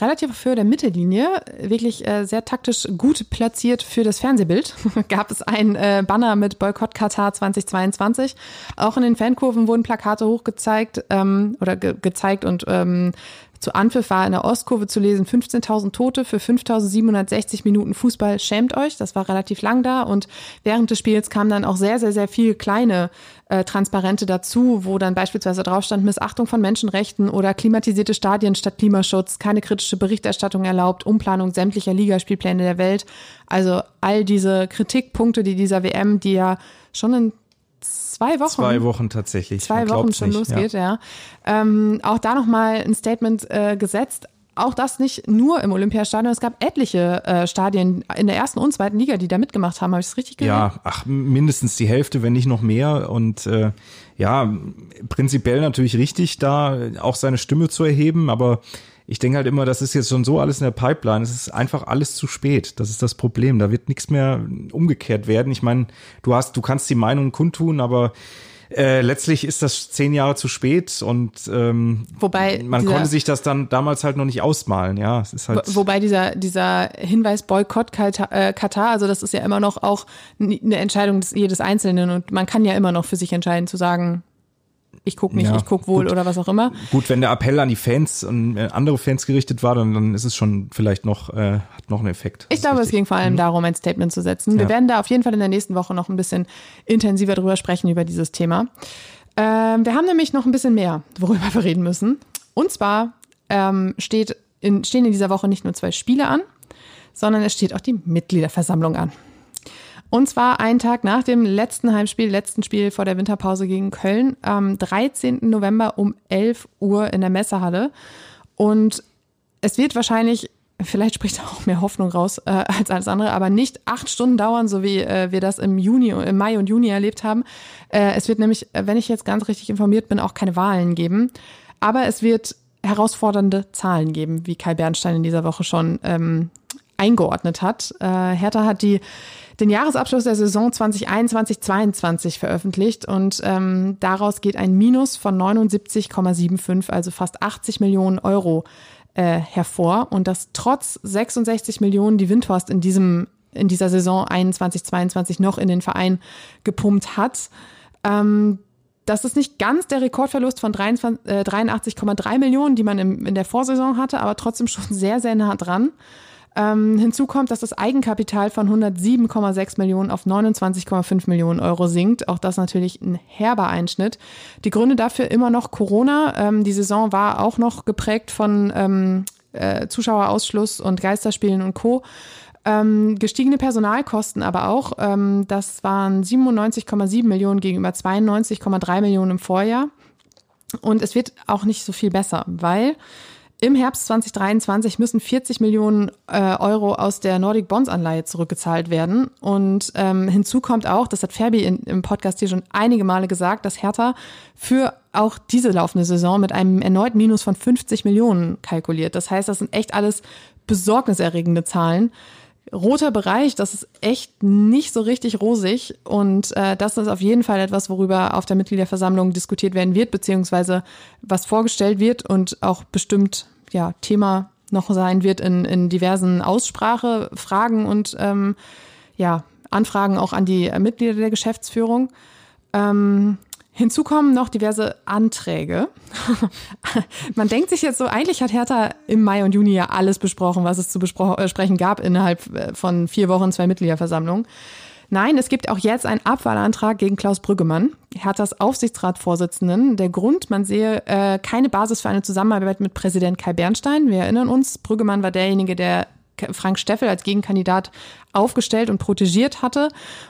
relativ Höhe der Mittellinie, wirklich äh, sehr taktisch gut platziert für das Fernsehbild, gab es ein äh, Banner mit Boykott Katar 2022. Auch in den Fankurven wurden Plakate hochgezeigt ähm, oder ge gezeigt und ähm, zu Anpfiff war in der Ostkurve zu lesen 15.000 Tote für 5.760 Minuten Fußball. Schämt euch, das war relativ lang da und während des Spiels kamen dann auch sehr, sehr, sehr viele kleine äh, Transparente dazu, wo dann beispielsweise drauf stand Missachtung von Menschenrechten oder klimatisierte Stadien statt Klimaschutz, keine kritische Berichterstattung erlaubt, Umplanung sämtlicher Ligaspielpläne der Welt. Also all diese Kritikpunkte, die dieser WM, die ja schon in zwei Wochen Zwei Wochen tatsächlich. zwei Man Wochen schon nicht. losgeht, ja. Ähm, auch da nochmal ein Statement äh, gesetzt. Auch das nicht nur im Olympiastadion. Es gab etliche äh, Stadien in der ersten und zweiten Liga, die da mitgemacht haben. Habe ich es richtig gesehen? Ja, ach, mindestens die Hälfte, wenn nicht noch mehr. Und äh, ja, prinzipiell natürlich richtig, da auch seine Stimme zu erheben, aber ich denke halt immer, das ist jetzt schon so alles in der Pipeline. Es ist einfach alles zu spät. Das ist das Problem. Da wird nichts mehr umgekehrt werden. Ich meine, du hast, du kannst die Meinung kundtun, aber äh, letztlich ist das zehn Jahre zu spät und ähm, Wobei man dieser- konnte sich das dann damals halt noch nicht ausmalen. Ja, es ist halt. Wo- Wobei dieser, dieser Hinweis Boykott Katar, äh, Katar, also das ist ja immer noch auch eine Entscheidung des, jedes Einzelnen und man kann ja immer noch für sich entscheiden zu sagen, ich gucke nicht, Ja, ich gucke wohl gut. oder was auch immer. Gut, wenn der Appell an die Fans und äh, andere Fans gerichtet war, dann, dann ist es schon vielleicht noch, äh, hat noch einen Effekt. Ich glaube, es ging vor allem darum, ein Statement zu setzen. Wir Ja. werden da auf jeden Fall in der nächsten Woche noch ein bisschen intensiver drüber sprechen, über dieses Thema. Ähm, wir haben nämlich noch ein bisschen mehr, worüber wir reden müssen. Und zwar ähm, steht in, stehen in dieser Woche nicht nur zwei Spiele an, sondern es steht auch die Mitgliederversammlung an. Und zwar einen Tag nach dem letzten Heimspiel, letzten Spiel vor der Winterpause gegen Köln, am 13. November um 11 Uhr in der Messehalle. Und es wird wahrscheinlich, vielleicht spricht auch mehr Hoffnung raus äh, als alles andere, aber nicht acht Stunden dauern, so wie äh, wir das im Juni, im Mai und Juni erlebt haben. Äh, es wird nämlich, wenn ich jetzt ganz richtig informiert bin, auch keine Wahlen geben. Aber es wird herausfordernde Zahlen geben, wie Kai Bernstein in dieser Woche schon ähm, eingeordnet hat. Äh, Hertha hat die, den Jahresabschluss der Saison 2021-22 veröffentlicht und ähm, daraus geht ein Minus von 79,75, also fast 80 Millionen Euro äh, hervor und das trotz 66 Millionen, die Windhorst in diesem in dieser Saison 21-22 noch in den Verein gepumpt hat. Ähm, das ist nicht ganz der Rekordverlust von 23 äh, 83,3 Millionen, die man im, in der Vorsaison hatte, aber trotzdem schon sehr, sehr nah dran. Ähm, hinzu kommt, dass das Eigenkapital von 107,6 Millionen auf 29,5 Millionen Euro sinkt. Auch das natürlich ein herber Einschnitt. Die Gründe dafür immer noch Corona. Ähm, die Saison war auch noch geprägt von ähm, äh, Zuschauerausschluss und Geisterspielen und Co. Ähm, gestiegene Personalkosten aber auch. Ähm, das waren 97,7 Millionen gegenüber 92,3 Millionen im Vorjahr. Und es wird auch nicht so viel besser, weil im Herbst 2023 müssen 40 Millionen äh, Euro aus der Nordic Bonds Anleihe zurückgezahlt werden. Und ähm, hinzu kommt auch, das hat Ferbi in, im Podcast hier schon einige Male gesagt, dass Hertha für auch diese laufende Saison mit einem erneuten Minus von 50 Millionen kalkuliert. Das heißt, das sind echt alles besorgniserregende Zahlen. Roter Bereich, das ist echt nicht so richtig rosig und äh, das ist auf jeden Fall etwas, worüber auf der Mitgliederversammlung diskutiert werden wird, beziehungsweise was vorgestellt wird und auch bestimmt ja Thema noch sein wird in, in diversen Aussprachefragen und ähm, ja Anfragen auch an die Mitglieder der Geschäftsführung. Ähm, Hinzu kommen noch diverse Anträge. Man denkt sich jetzt so, eigentlich hat Hertha im Mai und Juni ja alles besprochen, was es zu besprechen gab innerhalb äh, von vier Wochen zwei Mitgliederversammlungen. Nein, es gibt auch jetzt einen Abwahlantrag gegen Klaus Brüggemann, Herthas Aufsichtsratsvorsitzenden. Der Grund, man sehe äh, keine Basis für eine Zusammenarbeit mit Präsident Kai Bernstein. Wir erinnern uns, Brüggemann war derjenige, der Frank Steffel als Gegenkandidat aufgestellt und protegiert hatte.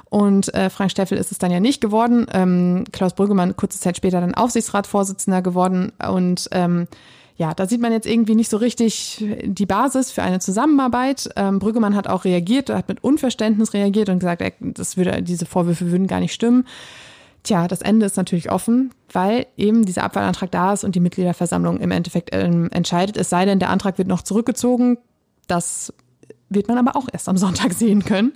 Und äh, Frank Steffel ist es dann ja nicht geworden. Ähm, Klaus Brüggemann kurze Zeit später dann Aufsichtsratsvorsitzender geworden. Und ähm, ja, da sieht man jetzt irgendwie nicht so richtig die Basis für eine Zusammenarbeit. Ähm, Brüggemann hat auch reagiert, hat mit Unverständnis reagiert und gesagt, er, das würde, diese Vorwürfe würden gar nicht stimmen. Tja, das Ende ist natürlich offen, weil eben dieser Abwahlantrag da ist und die Mitgliederversammlung im Endeffekt ähm, entscheidet. Es sei denn, der Antrag wird noch zurückgezogen. Das wird man aber auch erst am Sonntag sehen können.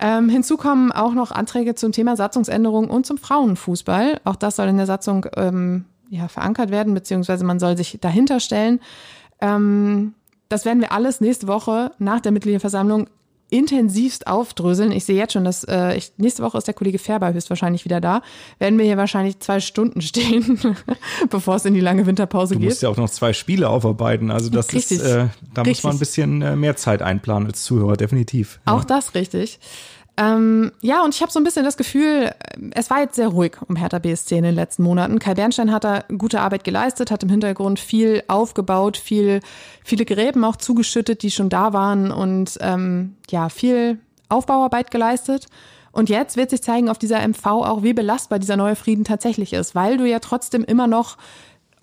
Ähm, hinzu kommen auch noch Anträge zum Thema Satzungsänderung und zum Frauenfußball. Auch das soll in der Satzung ähm, ja, verankert werden, beziehungsweise man soll sich dahinter stellen. Ähm, das werden wir alles nächste Woche nach der Mitgliederversammlung intensivst aufdröseln. Ich sehe jetzt schon, dass äh, ich, nächste Woche ist der Kollege Färber höchstwahrscheinlich wieder da. Werden wir hier wahrscheinlich zwei Stunden stehen, bevor es in die lange Winterpause Du geht. musst ja auch noch zwei Spiele aufarbeiten. Also das Richtig. ist, äh, da muss Richtig. man ein bisschen äh, mehr Zeit einplanen als Zuhörer, definitiv. Ja. Auch das richtig. Ähm, ja, und ich habe so ein bisschen das Gefühl, es war jetzt sehr ruhig um Hertha BSC in den letzten Monaten. Kai Bernstein hat da gute Arbeit geleistet, hat im Hintergrund viel aufgebaut, viel, viele Gräben auch zugeschüttet, die schon da waren und ähm, ja, viel Aufbauarbeit geleistet. Und jetzt wird sich zeigen auf dieser MV auch, wie belastbar dieser neue Frieden tatsächlich ist, weil du ja trotzdem immer noch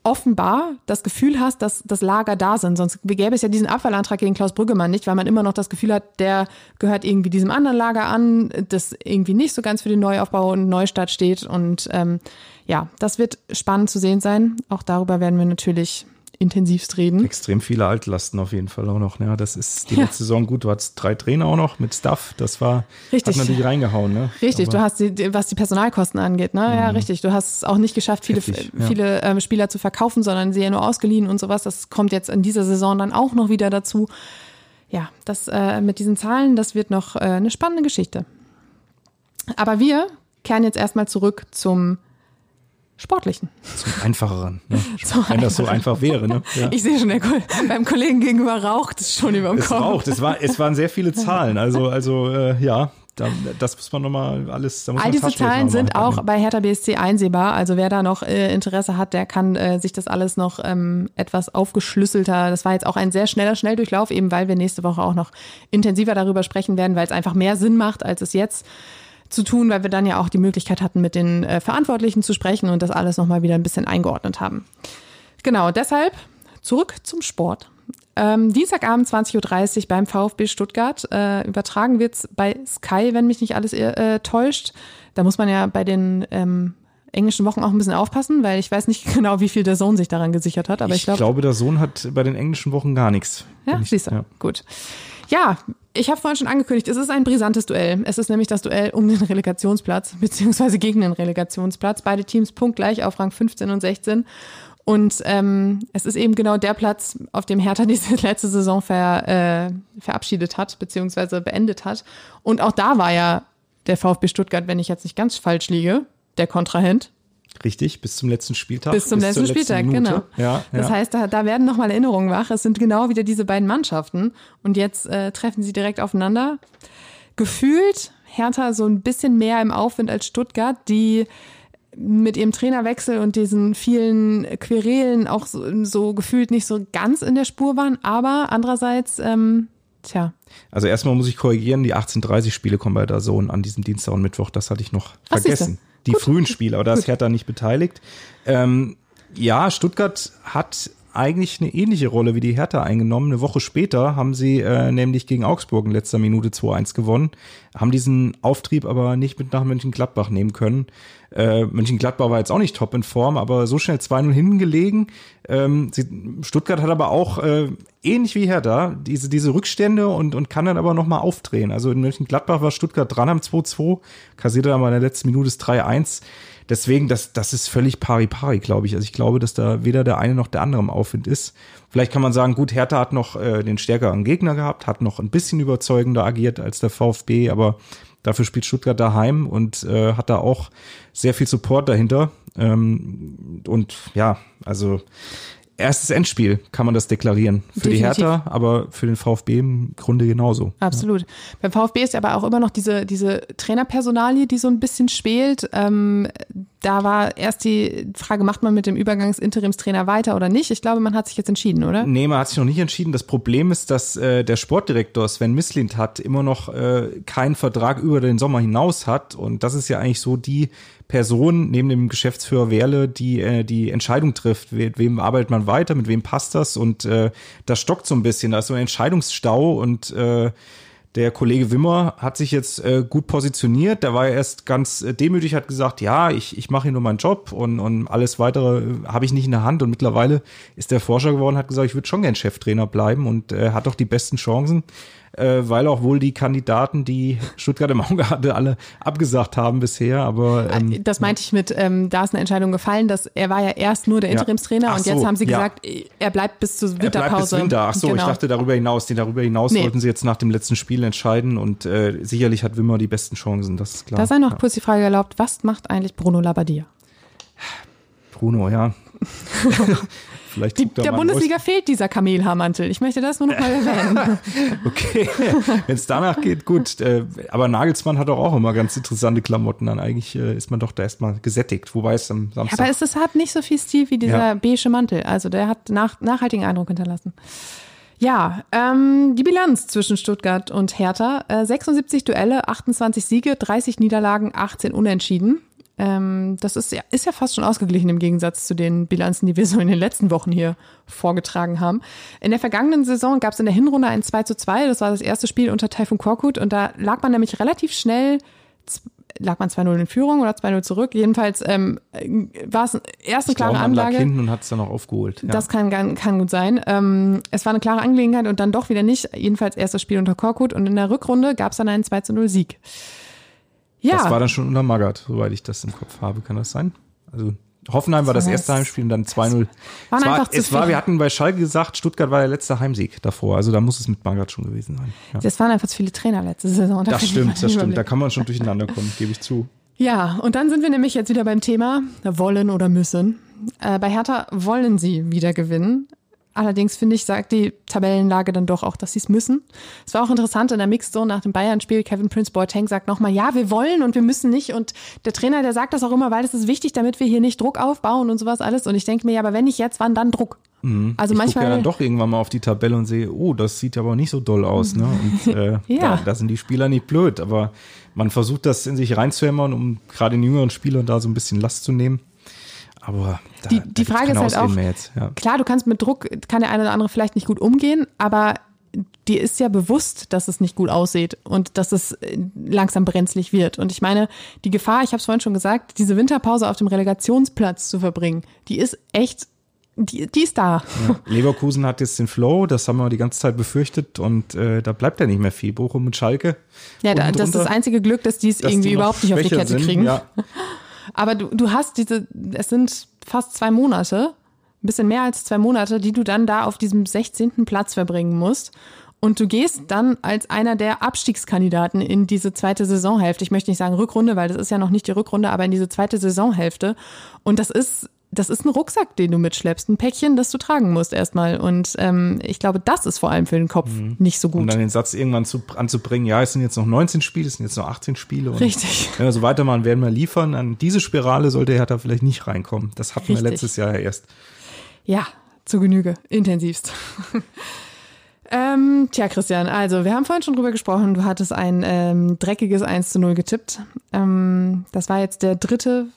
offenbar das Gefühl hast, dass das Lager da sind. Sonst gäbe es ja diesen Abfallantrag gegen Klaus Brüggemann nicht, weil man immer noch das Gefühl hat, der gehört irgendwie diesem anderen Lager an, das irgendwie nicht so ganz für den Neuaufbau und Neustart steht. Und ähm, ja, das wird spannend zu sehen sein. Auch darüber werden wir natürlich intensivst reden. Extrem viele Altlasten auf jeden Fall auch noch. Ja, das ist die Ja. letzte Saison gut. Du hattest drei Trainer auch noch mit Staff. Das war, Richtig. hat natürlich reingehauen. Ne? Richtig, Aber du hast die, was die Personalkosten angeht, ne? Ja, richtig. Du hast es auch nicht geschafft, viele, Heftig, ja. viele ähm, Spieler zu verkaufen, sondern sie ja nur ausgeliehen und sowas. Das kommt jetzt in dieser Saison dann auch noch wieder dazu. Ja, das äh, mit diesen Zahlen, das wird noch äh, eine spannende Geschichte. Aber wir kehren jetzt erstmal zurück zum Sportlichen. Zum Einfacheren. Ne? Zum Wenn das so einfach wäre. Ne? Ja. Ich sehe schon, der, beim Kollegen gegenüber raucht es schon über dem Es Kopf. raucht. Es, war, es waren sehr viele Zahlen. Also, also äh, ja, da, das muss man nochmal alles. Da muss All diese Zahlen sind auch bei Hertha BSC einsehbar. Also wer da noch äh, Interesse hat, der kann äh, sich das alles noch ähm, etwas aufgeschlüsselter. Das war jetzt auch ein sehr schneller Schnelldurchlauf, eben weil wir nächste Woche auch noch intensiver darüber sprechen werden, weil es einfach mehr Sinn macht, als es jetzt zu tun, weil wir dann ja auch die Möglichkeit hatten, mit den äh, Verantwortlichen zu sprechen und das alles nochmal wieder ein bisschen eingeordnet haben. Genau, deshalb zurück zum Sport. Ähm, Dienstagabend 20.30 Uhr beim VfB Stuttgart. Äh, übertragen wird's bei Sky, wenn mich nicht alles äh, täuscht. Da muss man ja bei den ähm, englischen Wochen auch ein bisschen aufpassen, weil ich weiß nicht genau, wie viel der Sohn sich daran gesichert hat. Aber ich, ich glaub, glaube, der Sohn hat bei den englischen Wochen gar nichts. ja, siehst du. ja. Gut. Ja, ich habe vorhin schon angekündigt, es ist ein brisantes Duell. Es ist nämlich das Duell um den Relegationsplatz, beziehungsweise gegen den Relegationsplatz. Beide Teams punktgleich auf Rang 15 und 16. Und ähm, es ist eben genau der Platz, auf dem Hertha diese letzte Saison ver, äh, verabschiedet hat, beziehungsweise beendet hat. Und auch da war ja der VfB Stuttgart, wenn ich jetzt nicht ganz falsch liege, der Kontrahent. Richtig, bis zum letzten Spieltag. Bis zum letzten zur Spieltag, Minute. genau. Ja, Das ja. heißt, da, da werden nochmal Erinnerungen wach. Es sind genau wieder diese beiden Mannschaften. Und jetzt äh, treffen sie direkt aufeinander. Gefühlt Hertha so ein bisschen mehr im Aufwind als Stuttgart, die mit ihrem Trainerwechsel und diesen vielen Querelen auch so, so gefühlt nicht so ganz in der Spur waren. Aber andererseits, ähm, tja, Also erstmal muss ich korrigieren, die 18:30 Spiele kommen bei der Zone an diesem Dienstag und Mittwoch. Das hatte ich noch Ach, siehste. vergessen. Die Gut. frühen Spiele, aber da ist. Hertha nicht beteiligt. Ähm, ja, Stuttgart hat eigentlich eine ähnliche Rolle wie die Hertha eingenommen. Eine Woche später haben sie äh, nämlich gegen Augsburg in letzter Minute 2-1 gewonnen, haben diesen Auftrieb aber nicht mit nach Mönchengladbach nehmen können. Äh, Mönchengladbach war jetzt auch nicht top in Form, aber so schnell 2-0 hingelegen. Ähm, sie, Stuttgart hat aber auch äh, ähnlich wie Hertha diese, diese Rückstände und, und kann dann aber nochmal aufdrehen. Also in Mönchengladbach war Stuttgart dran am 2-2, kassierte mal in der letzten Minute das 3-1. Deswegen, das, das ist völlig pari-pari, glaube ich. Also ich glaube, dass da weder der eine noch der andere im Aufwind ist. Vielleicht kann man sagen, gut, Hertha hat noch äh, den stärkeren Gegner gehabt, hat noch ein bisschen überzeugender agiert als der VfB, aber dafür spielt Stuttgart daheim und äh, hat da auch sehr viel Support dahinter. Ähm, und ja, also erstes Endspiel kann man das deklarieren. Für die Definitiv. Hertha, aber für den VfB im Grunde genauso. Absolut. Beim VfB ist aber auch immer noch diese, diese Trainerpersonalie, die so ein bisschen schwelt. Ähm, da war erst die Frage, macht man mit dem Übergangs-Interimstrainer weiter oder nicht? Ich glaube, man hat sich jetzt entschieden, oder? Nee, man hat sich noch nicht entschieden. Das Problem ist, dass äh, der Sportdirektor Sven Mislint hat immer noch äh, keinen Vertrag über den Sommer hinaus hat. Und das ist ja eigentlich so die Person neben dem Geschäftsführer Werle, die äh, die Entscheidung trifft, mit wem arbeitet man weiter, mit wem passt das. Und äh, das stockt so ein bisschen. Da ist so ein Entscheidungsstau und äh, der Kollege Wimmer hat sich jetzt äh, gut positioniert. Der war ja erst ganz äh, demütig, hat gesagt, ja, ich, ich mache hier nur meinen Job und, und alles weitere äh, habe ich nicht in der Hand. Und mittlerweile ist der Forscher geworden, hat gesagt, ich würde schon gern Cheftrainer bleiben und äh, hat doch die besten Chancen, äh, weil auch wohl die Kandidaten, die Stuttgart im Auge hatte, alle abgesagt haben bisher. Aber ähm, Das meinte ich mit, ähm, da ist eine Entscheidung gefallen, dass er war ja erst nur der Ja. Interimstrainer Ach und jetzt so, haben sie ja. gesagt, er bleibt bis zur er Winterpause. bleibt bis Winter. Ach so, ich Genau. dachte darüber hinaus. Den darüber hinaus Nee. wollten sie jetzt nach dem letzten Spiel entscheiden und äh, sicherlich hat Wimmer die besten Chancen, das ist klar. Da sei noch ja. kurz die Frage erlaubt, was macht eigentlich Bruno Labbadia? Bruno, ja. Vielleicht Die, er der Bundesliga fehlt dieser Kamelhaarmantel. Ich möchte das nur noch mal erwähnen. Okay, wenn es danach geht, gut. Äh, Aber Nagelsmann hat doch auch immer ganz interessante Klamotten an. Eigentlich äh, ist man doch da erstmal gesättigt. Wobei es am Samstag. Aber es ist, hat nicht so viel Stil wie dieser Ja. beige Mantel. Also der hat nach, nachhaltigen Eindruck hinterlassen. Ja, ähm, die Bilanz zwischen Stuttgart und Hertha. Äh, 76 Duelle, 28 Siege, 30 Niederlagen, 18 Unentschieden. Ähm, das ist ja, ist ja fast schon ausgeglichen im Gegensatz zu den Bilanzen, die wir so in den letzten Wochen hier vorgetragen haben. In der vergangenen Saison gab es in der Hinrunde ein 2 zu 2. Das war das erste Spiel unter Taifun Korkut und da lag man nämlich relativ schnell lag man 2-0 in Führung oder 2-0 zurück. Jedenfalls ähm, war es erst eine ich klare glaube, man lag Anlage. hinten und hat es dann auch aufgeholt. Ja. Das kann, kann, gut sein. Ähm, es war eine klare Angelegenheit und dann doch wieder nicht. Jedenfalls erstes Spiel unter Korkut und in der Rückrunde gab es dann einen 2 0 Sieg. Ja, das war dann schon unter Magath, soweit ich das im Kopf habe. Kann das sein? Also Hoffenheim war das erste Heimspiel und dann 2-0. Waren Es war, einfach zu es war, wir hatten bei Schalke gesagt, Stuttgart war der letzte Heimsieg davor. Also da muss es mit Magath schon gewesen sein. Ja. das waren einfach zu viele Trainer letzte Saison. Da Das stimmt, das stimmt. Da kann man schon durcheinander kommen, gebe ich zu. Ja, und dann sind wir nämlich jetzt wieder beim Thema wollen oder müssen. Äh, bei Hertha wollen sie wieder gewinnen. Allerdings finde ich, sagt die Tabellenlage dann doch auch, dass sie es müssen. Es war auch interessant in der Mixzone nach dem Bayern-Spiel. Kevin Prince Boateng sagt nochmal, ja, wir wollen und wir müssen nicht. Und der Trainer, der sagt das auch immer, weil es ist wichtig, damit wir hier nicht Druck aufbauen und sowas alles. Und ich denke mir, ja, aber wenn nicht jetzt, wann dann Druck? Mhm. Also ich manchmal. Ich ja dann doch irgendwann mal auf die Tabelle und sehe, oh, das sieht aber nicht so doll aus. Ne? Und äh, ja. da, da sind die Spieler nicht blöd. Aber man versucht das in sich reinzuhämmern, um gerade den jüngeren Spielern da so ein bisschen Last zu nehmen. Aber da, die, die Frage ist halt auch, jetzt, ja. klar, du kannst mit Druck, kann der eine oder andere vielleicht nicht gut umgehen, aber dir ist ja bewusst, dass es nicht gut aussieht und dass es äh, langsam brenzlig wird. Und ich meine, die Gefahr, ich habe es vorhin schon gesagt, diese Winterpause auf dem Relegationsplatz zu verbringen, die ist echt, die, die ist da. Ja. Leverkusen hat jetzt den Flow, das haben wir die ganze Zeit befürchtet und äh, da bleibt ja nicht mehr viel. Bochum und Schalke. Ja, da, das ist das einzige Glück, dass die es irgendwie die überhaupt nicht auf die Kette sind, kriegen. Ja. Aber du, du hast diese, es sind fast zwei Monate, ein bisschen mehr als zwei Monate, die du dann da auf diesem 16. Platz verbringen musst. Und du gehst dann als einer der Abstiegskandidaten in diese zweite Saisonhälfte. Ich möchte nicht sagen Rückrunde, weil das ist ja noch nicht die Rückrunde, aber in diese zweite Saisonhälfte. Und das ist das ist ein Rucksack, den du mitschleppst, ein Päckchen, das du tragen musst erstmal. Und ähm, ich glaube, das ist vor allem für den Kopf mhm. nicht so gut. Um dann den Satz irgendwann zu, anzubringen, ja, es sind jetzt noch 19 Spiele, es sind jetzt noch 18 Spiele. Und Richtig. Wenn wir so weitermachen, werden wir liefern. An diese Spirale sollte Hertha vielleicht nicht reinkommen. Das hatten Richtig. wir letztes Jahr ja erst. Ja, zu Genüge, intensivst. ähm, tja, Christian, also wir haben vorhin schon drüber gesprochen, du hattest ein ähm, dreckiges 1 zu 0 getippt. Ähm, das war jetzt der dritte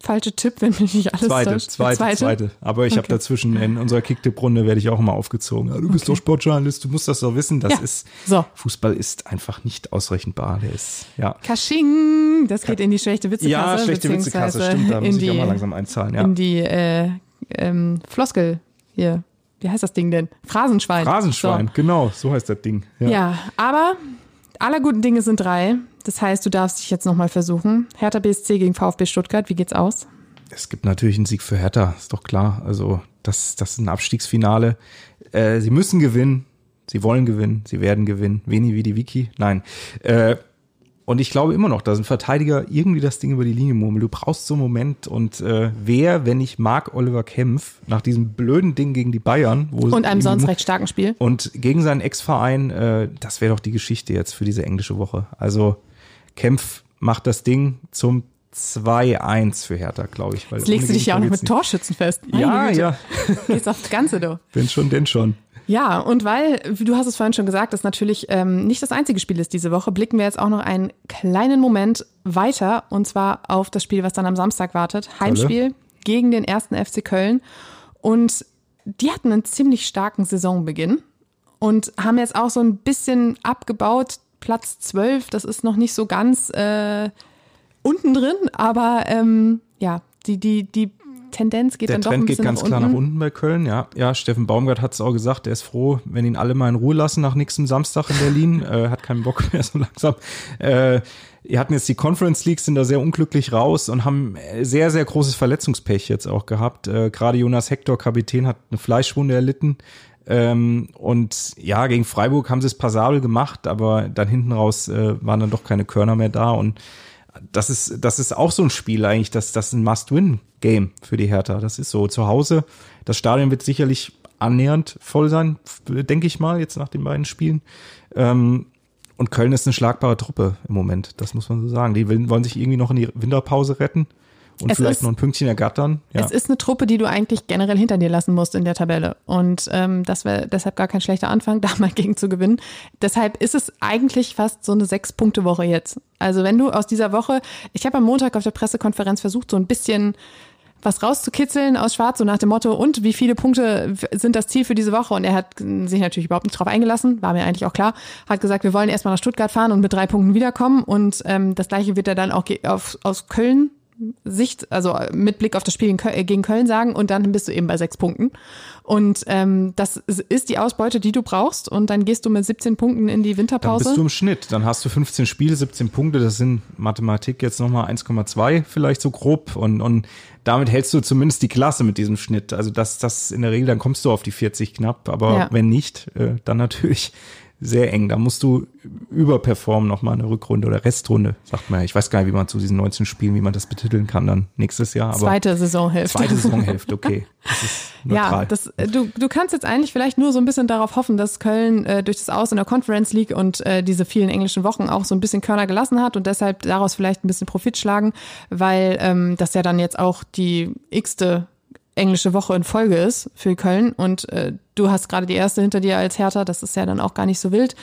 falsche Tipp, wenn mich nicht alles zweite, täuscht. Zweite, zweite, zweite. Aber ich okay. habe dazwischen in unserer Kicktipp-Runde werde ich auch immer aufgezogen. Ja, du bist okay. doch Sportjournalist, du musst das doch wissen. Das ja. ist so. Fußball ist einfach nicht ausrechenbar. Der ist ja. Kasching, das geht in die schlechte Witzekasse. Ja, schlechte Witzekasse, stimmt. Da muss die, ich auch mal langsam einzahlen. Ja. In die äh, ähm, Floskel hier. Wie heißt das Ding denn? Phrasenschwein. Phrasenschwein, so. genau, so heißt das Ding. Ja, ja aber aller guten Dinge sind drei. Das heißt, du darfst dich jetzt nochmal versuchen. Hertha BSC gegen VfB Stuttgart, wie geht's aus? Es gibt natürlich einen Sieg für Hertha, ist doch klar. Also, das, das ist ein Abstiegsfinale. Äh, sie müssen gewinnen. Sie wollen gewinnen. Sie werden gewinnen. Wenig wie die Wiki. Nein. Äh, und ich glaube immer noch, da sind Verteidiger irgendwie das Ding über die Linie murmeln. Du brauchst so einen Moment. Und äh, wer, wenn ich Marc Oliver Kempf, nach diesem blöden Ding gegen die Bayern. Wo und einem sonst recht starken Spiel. Und gegen seinen Ex-Verein, äh, das wäre doch die Geschichte jetzt für diese englische Woche. Also Kempf macht das Ding zum 2-1 für Hertha, glaube ich. Weil Jetzt legst du dich ja auch noch mit Torschützen fest. Meine ja, Güte. ja. Gehst aufs Ganze, du. Bin schon, denn schon. Ja, und weil, du hast es vorhin schon gesagt, das natürlich ähm, nicht das einzige Spiel ist diese Woche, blicken wir jetzt auch noch einen kleinen Moment weiter und zwar auf das Spiel, was dann am Samstag wartet. Heimspiel Alle. gegen den ersten FC Köln. Und die hatten einen ziemlich starken Saisonbeginn und haben jetzt auch so ein bisschen abgebaut. Platz 12, das ist noch nicht so ganz äh, unten drin, aber ähm, ja, die, die, die Tendenz geht der dann Trend doch ein bisschen geht ganz nach klar nach unten bei Köln, ja. Ja, Steffen Baumgart hat es auch gesagt, er ist froh, wenn ihn alle mal in Ruhe lassen nach nächstem Samstag in Berlin. äh, hat keinen Bock mehr so langsam. Äh, wir hatten jetzt die Conference Leagues, sind da sehr unglücklich raus und haben sehr, sehr großes Verletzungspech jetzt auch gehabt. Äh, Gerade Jonas Hector, Kapitän, hat eine Fleischwunde erlitten. Ähm, und ja, gegen Freiburg haben sie es passabel gemacht, aber dann hinten raus äh, waren dann doch keine Körner mehr da und das ist, das ist auch so ein Spiel eigentlich, das, das ist ein Must-Win-Game für die Hertha. Das ist so zu Hause. Das Stadion wird sicherlich annähernd voll sein, denke ich mal, jetzt nach den beiden Spielen. Ähm, und Köln ist eine schlagbare Truppe im Moment, das muss man so sagen. Die wollen sich irgendwie noch in die Winterpause retten und es vielleicht ist, noch ein Pünktchen ergattern. Ja. Es ist eine Truppe, die du eigentlich generell hinter dir lassen musst in der Tabelle. Und ähm, das wäre deshalb gar kein schlechter Anfang, da mal gegen zu gewinnen. Deshalb ist es eigentlich fast so eine Sechs-Punkte-Woche jetzt. Also wenn du aus dieser Woche, ich habe am Montag auf der Pressekonferenz versucht, so ein bisschen was rauszukitzeln aus Schwarz, so nach dem Motto, und wie viele Punkte sind das Ziel für diese Woche? Und er hat sich natürlich überhaupt nicht drauf eingelassen, war mir eigentlich auch klar, hat gesagt, wir wollen erstmal nach Stuttgart fahren und mit drei Punkten wiederkommen. Und ähm, das gleiche wird er dann auch auf, aus Köln Sicht, also mit Blick auf das Spiel gegen Köln sagen und dann bist du eben bei sechs Punkten. Und ähm, das ist die Ausbeute, die du brauchst und dann gehst du mit 17 Punkten in die Winterpause. Dann bist du im Schnitt, dann hast du 15 Spiele, 17 Punkte, das sind Mathematik jetzt nochmal 1,2 vielleicht so grob und, und damit hältst du zumindest die Klasse mit diesem Schnitt. Also das, das in der Regel, dann kommst du auf die 40 knapp, aber ja. wenn nicht, äh, dann natürlich sehr eng. Da musst du überperformen nochmal eine Rückrunde oder Restrunde, sagt man. Ich weiß gar nicht, wie man zu diesen 19 Spielen, wie man das betiteln kann dann nächstes Jahr. Aber zweite Saisonhälfte. Zweite Saisonhälfte, okay. Das ist neutral. Ja, das, äh, du, du kannst jetzt eigentlich vielleicht nur so ein bisschen darauf hoffen, dass Köln äh, durch das Aus in der Conference League und äh, diese vielen englischen Wochen auch so ein bisschen Körner gelassen hat und deshalb daraus vielleicht ein bisschen Profit schlagen, weil ähm, das ja dann jetzt auch die x-te englische Woche in Folge ist für Köln und äh, du hast gerade die erste hinter dir als Hertha, das ist ja dann auch gar nicht so wild.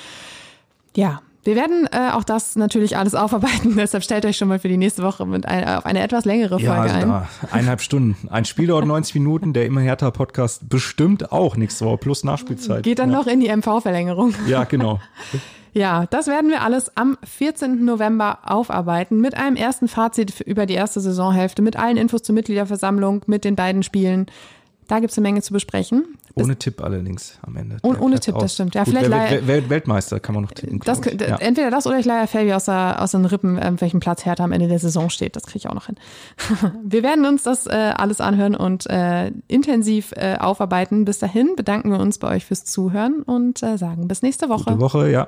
Ja, wir werden äh, auch das natürlich alles aufarbeiten, deshalb stellt euch schon mal für die nächste Woche mit ein, auf eine etwas längere Folge ja, also ein. Da, eineinhalb Stunden. Ein Spiel dauert 90 Minuten, der immer härter Podcast bestimmt auch nächste Woche plus Nachspielzeit. Geht dann ja. noch in die MV-Verlängerung. Ja, genau. Ja, das werden wir alles am 14. November aufarbeiten mit einem ersten Fazit über die erste Saisonhälfte, mit allen Infos zur Mitgliederversammlung, mit den beiden Spielen. Da gibt's eine Menge zu besprechen. Ohne Tipp allerdings am Ende. Und ohne Tipp, aus. das stimmt. Ja, Gut, vielleicht Welt, Welt, Weltmeister kann man noch tippen. Das, ja. Entweder das oder ich leihe Fabi aus, der, aus den Rippen, ähm, welchen Platz Hertha am Ende der Saison steht. Das kriege ich auch noch hin. wir werden uns das äh, alles anhören und äh, intensiv äh, aufarbeiten. Bis dahin bedanken wir uns bei euch fürs Zuhören und äh, sagen bis nächste Woche. Gute Woche, ja.